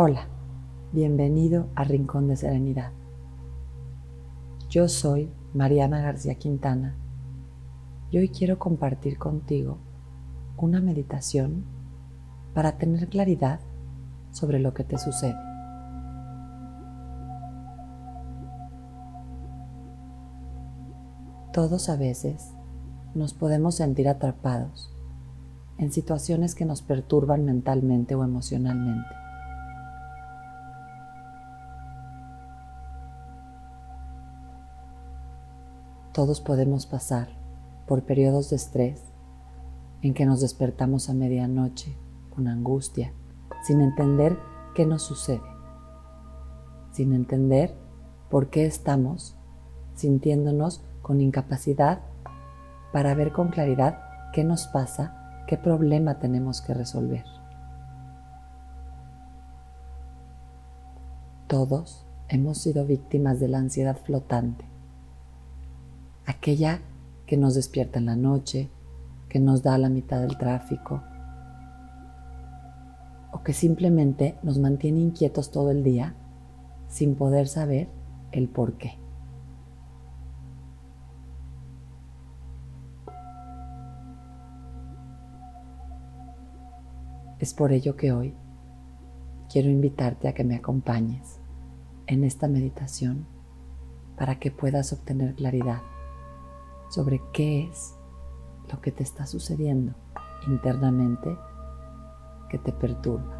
Hola, bienvenido a Rincón de Serenidad. Yo soy Mariana García Quintana y hoy quiero compartir contigo una meditación para tener claridad sobre lo que te sucede. Todos a veces nos podemos sentir atrapados en situaciones que nos perturban mentalmente o emocionalmente. Todos podemos pasar por periodos de estrés en que nos despertamos a medianoche con angustia, sin entender qué nos sucede, sin entender por qué estamos sintiéndonos con incapacidad para ver con claridad qué nos pasa, qué problema tenemos que resolver. Todos hemos sido víctimas de la ansiedad flotante aquella que nos despierta en la noche, que nos da la mitad del tráfico, o que simplemente nos mantiene inquietos todo el día sin poder saber el por qué. Es por ello que hoy quiero invitarte a que me acompañes en esta meditación para que puedas obtener claridad sobre qué es lo que te está sucediendo internamente que te perturba.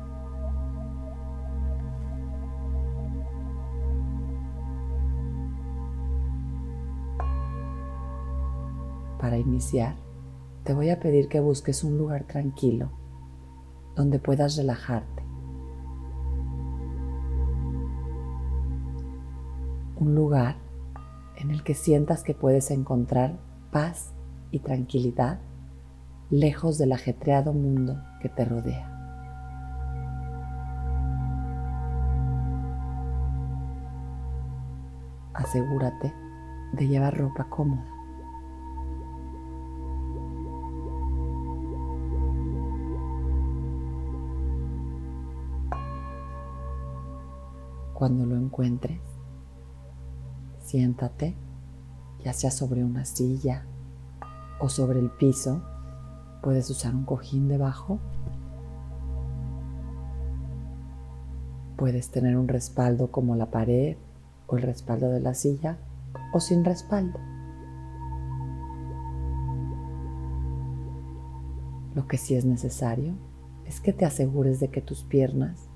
Para iniciar, te voy a pedir que busques un lugar tranquilo donde puedas relajarte. Un lugar en el que sientas que puedes encontrar paz y tranquilidad lejos del ajetreado mundo que te rodea. Asegúrate de llevar ropa cómoda. Cuando lo encuentres, Siéntate, ya sea sobre una silla o sobre el piso. Puedes usar un cojín debajo. Puedes tener un respaldo como la pared o el respaldo de la silla o sin respaldo. Lo que sí es necesario es que te asegures de que tus piernas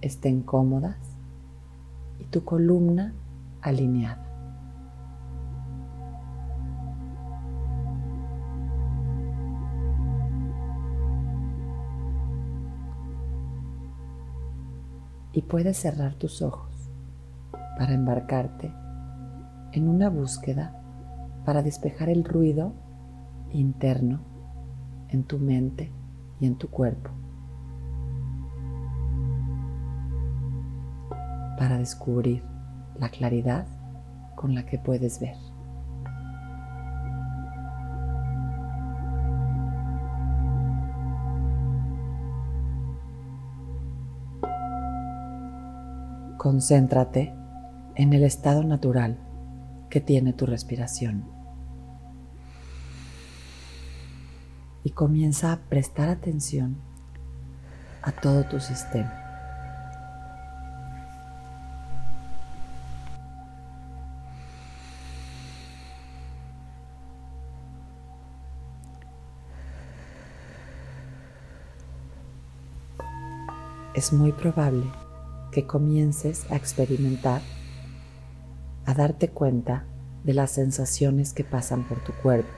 estén cómodas y tu columna alineada. Y puedes cerrar tus ojos para embarcarte en una búsqueda para despejar el ruido interno en tu mente y en tu cuerpo. Para descubrir la claridad con la que puedes ver. Concéntrate en el estado natural que tiene tu respiración. Y comienza a prestar atención a todo tu sistema. Es muy probable que comiences a experimentar, a darte cuenta de las sensaciones que pasan por tu cuerpo.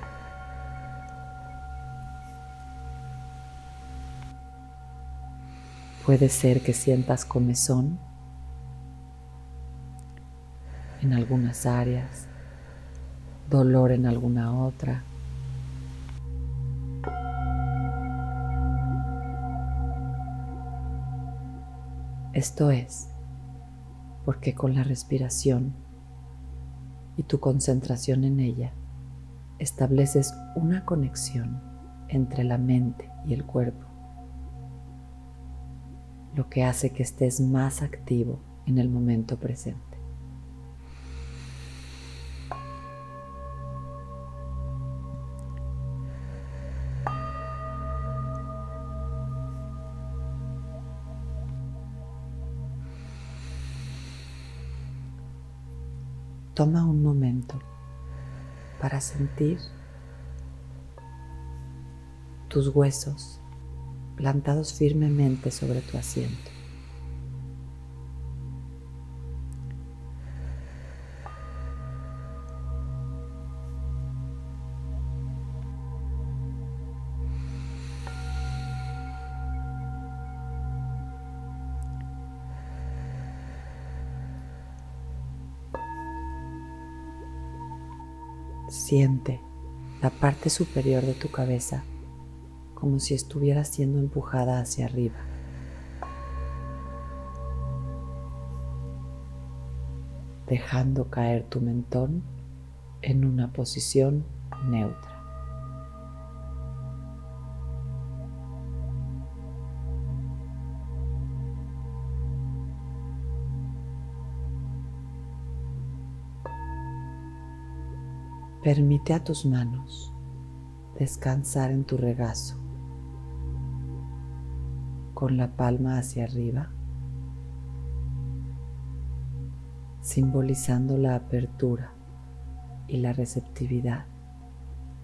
Puede ser que sientas comezón en algunas áreas, dolor en alguna otra Esto es porque con la respiración y tu concentración en ella estableces una conexión entre la mente y el cuerpo. lo que hace que estés más activo en el momento presente. Toma un momento para sentir tus huesos plantados firmemente sobre tu asiento. Siente la parte superior de tu cabeza como si estuviera siendo empujada hacia arriba. dejando caer tu mentón en una posición neutra. Permite a tus manos descansar en tu regazo. Con la palma hacia arriba, simbolizando la apertura y la receptividad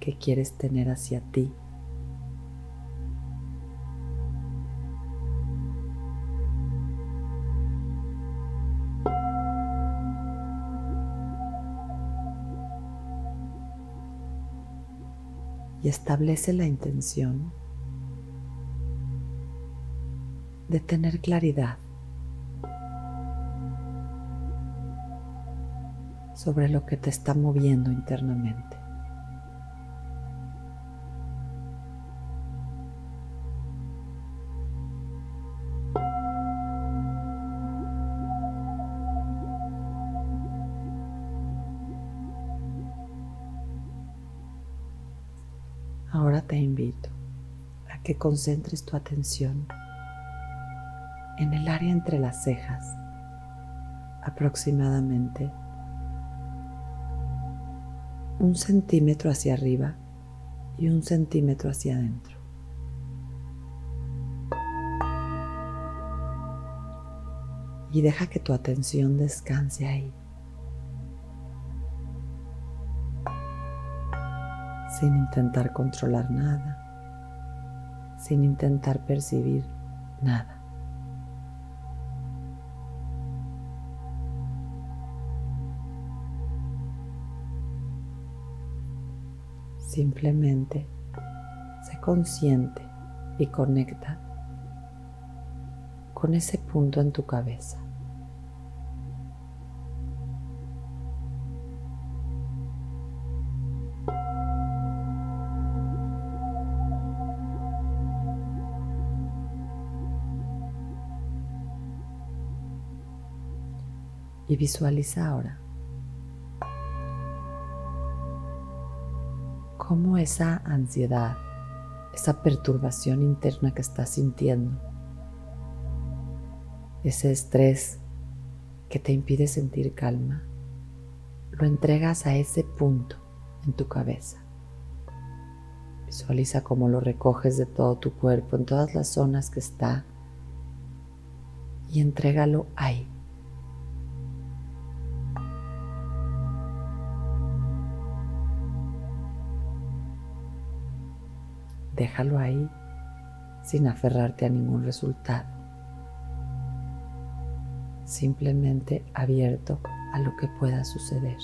que quieres tener hacia ti y establece la intención de tener claridad sobre lo que te está moviendo internamente. Te invito a que concentres tu atención en el área entre las cejas, aproximadamente un centímetro hacia arriba y un centímetro hacia adentro. Y deja que tu atención descanse ahí. Sin intentar controlar nada, sin intentar percibir nada. Simplemente sé consciente y conecta con ese punto en tu cabeza. Y visualiza ahora cómo esa ansiedad, esa perturbación interna que estás sintiendo, ese estrés que te impide sentir calma, lo entregas a ese punto en tu cabeza. Visualiza cómo lo recoges de todo tu cuerpo, en todas las zonas que está, y entrégalo ahí. Déjalo ahí sin aferrarte a ningún resultado. Simplemente abierto a lo que pueda suceder,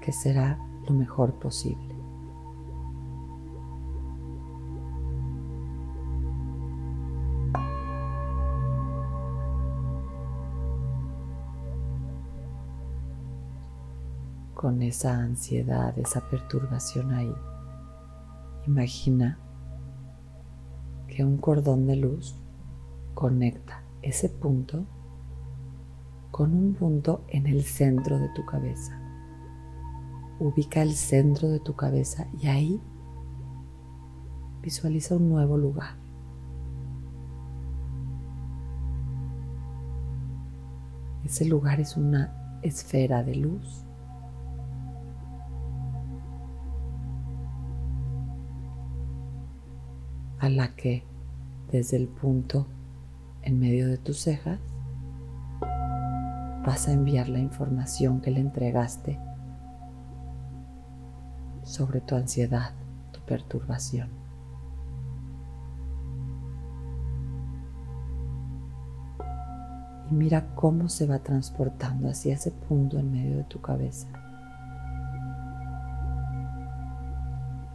que será lo mejor posible. con esa ansiedad, esa perturbación ahí. Imagina que un cordón de luz conecta ese punto con un punto en el centro de tu cabeza. Ubica el centro de tu cabeza y ahí visualiza un nuevo lugar. Ese lugar es una esfera de luz. A la que desde el punto en medio de tus cejas vas a enviar la información que le entregaste sobre tu ansiedad, tu perturbación. Y mira cómo se va transportando hacia ese punto en medio de tu cabeza.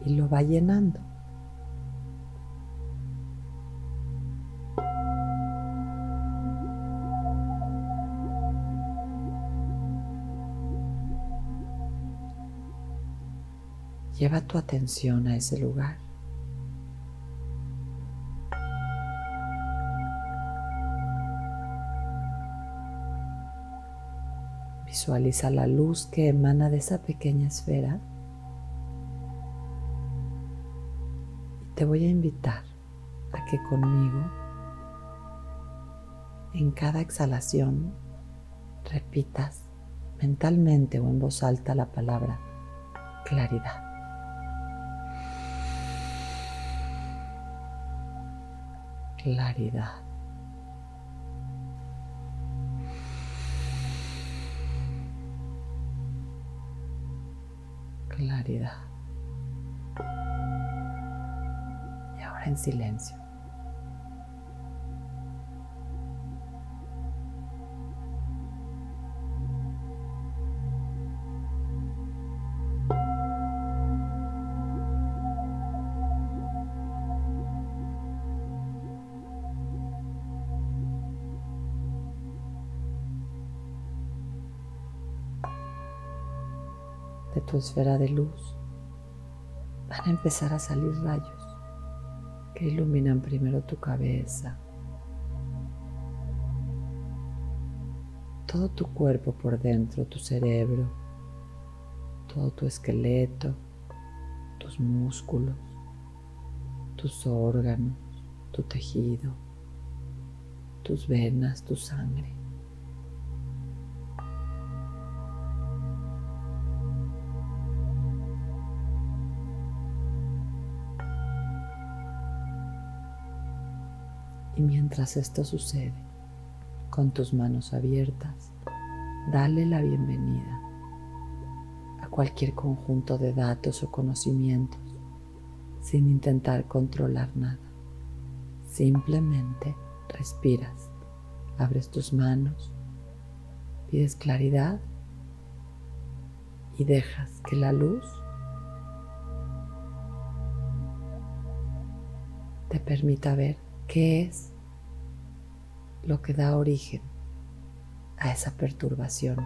Y lo va llenando. Lleva tu atención a ese lugar. Visualiza la luz que emana de esa pequeña esfera. Y te voy a invitar a que conmigo, en cada exhalación, repitas mentalmente o en voz alta la palabra claridad. Claridad. Claridad. Y ahora en silencio. Tu esfera de luz van a empezar a salir rayos que iluminan primero tu cabeza, todo tu cuerpo por dentro, tu cerebro, todo tu esqueleto, tus músculos, tus órganos, tu tejido, tus venas, tu sangre. Y mientras esto sucede, con tus manos abiertas, dale la bienvenida a cualquier conjunto de datos o conocimientos sin intentar controlar nada. Simplemente respiras, abres tus manos, pides claridad y dejas que la luz te permita ver ¿Qué es lo que da origen a esa perturbación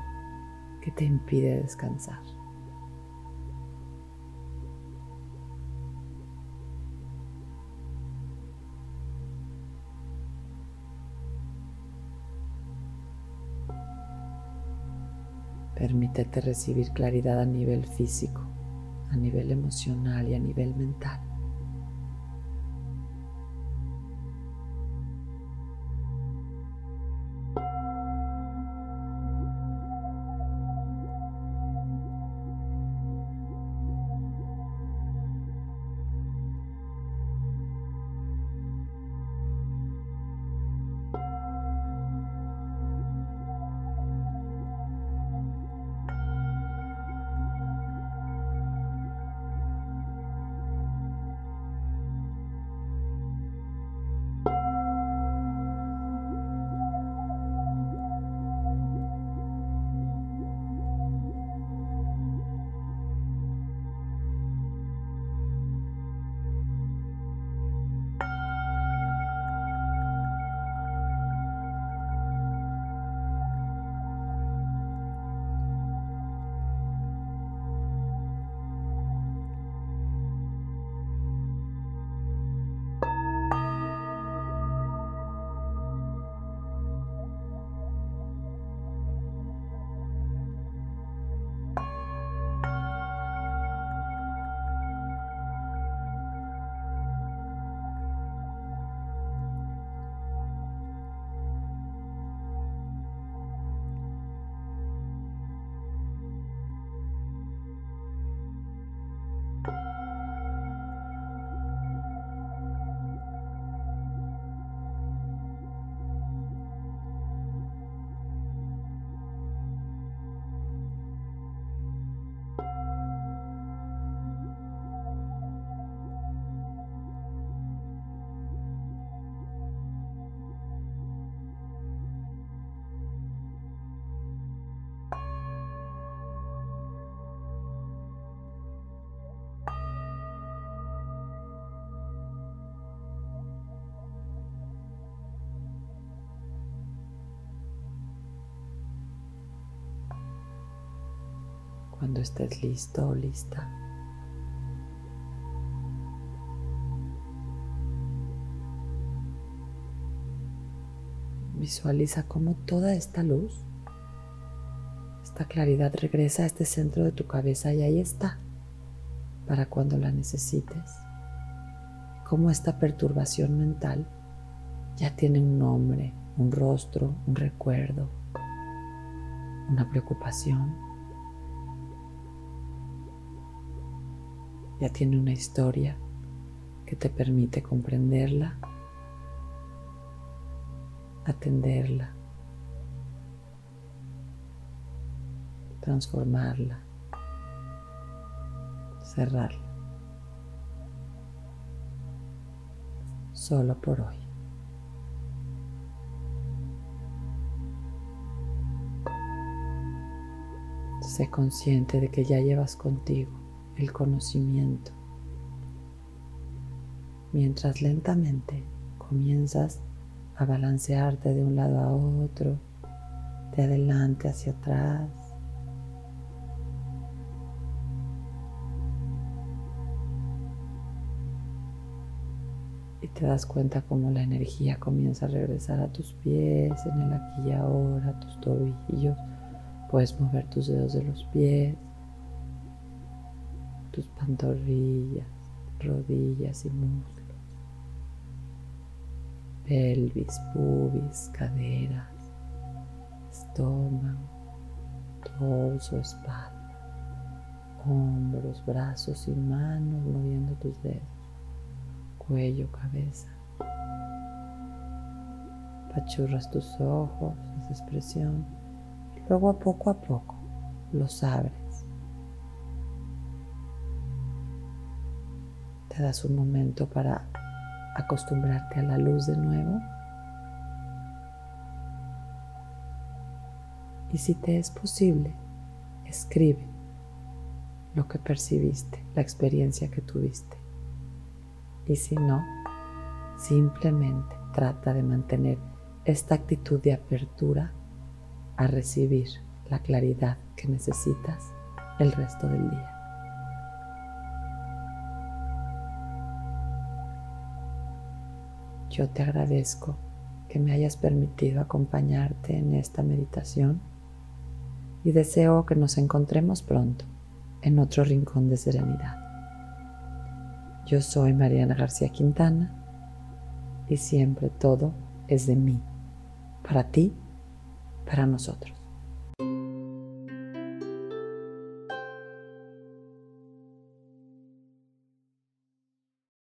que te impide descansar? Permítete recibir claridad a nivel físico, a nivel emocional y a nivel mental. Cuando estés listo o lista, visualiza cómo toda esta luz, esta claridad regresa a este centro de tu cabeza y ahí está, para cuando la necesites. Cómo esta perturbación mental ya tiene un nombre, un rostro, un recuerdo, una preocupación. Ya tiene una historia que te permite comprenderla, atenderla, transformarla, cerrarla. Solo por hoy. Sé consciente de que ya llevas contigo el conocimiento, mientras lentamente comienzas a balancearte de un lado a otro, de adelante hacia atrás. Y te das cuenta cómo la energía comienza a regresar a tus pies, en el aquí y ahora, a tus tobillos Puedes mover tus dedos de los pies, tus pantorrillas, rodillas y muslos, pelvis, pubis, caderas, estómago, torso, espalda, hombros, brazos y manos moviendo tus dedos, cuello, cabeza. Pachurras tus ojos, esa expresión Luego poco a poco los abres. Te das un momento para acostumbrarte a la luz de nuevo. Y si te es posible, escribe lo que percibiste, la experiencia que tuviste. Y si no, simplemente trata de mantener esta actitud de apertura a recibir la claridad que necesitas el resto del día. Yo te agradezco que me hayas permitido acompañarte en esta meditación y deseo que nos encontremos pronto en otro rincón de serenidad. Yo soy Mariana García Quintana y siempre todo es de mí, para ti para nosotros.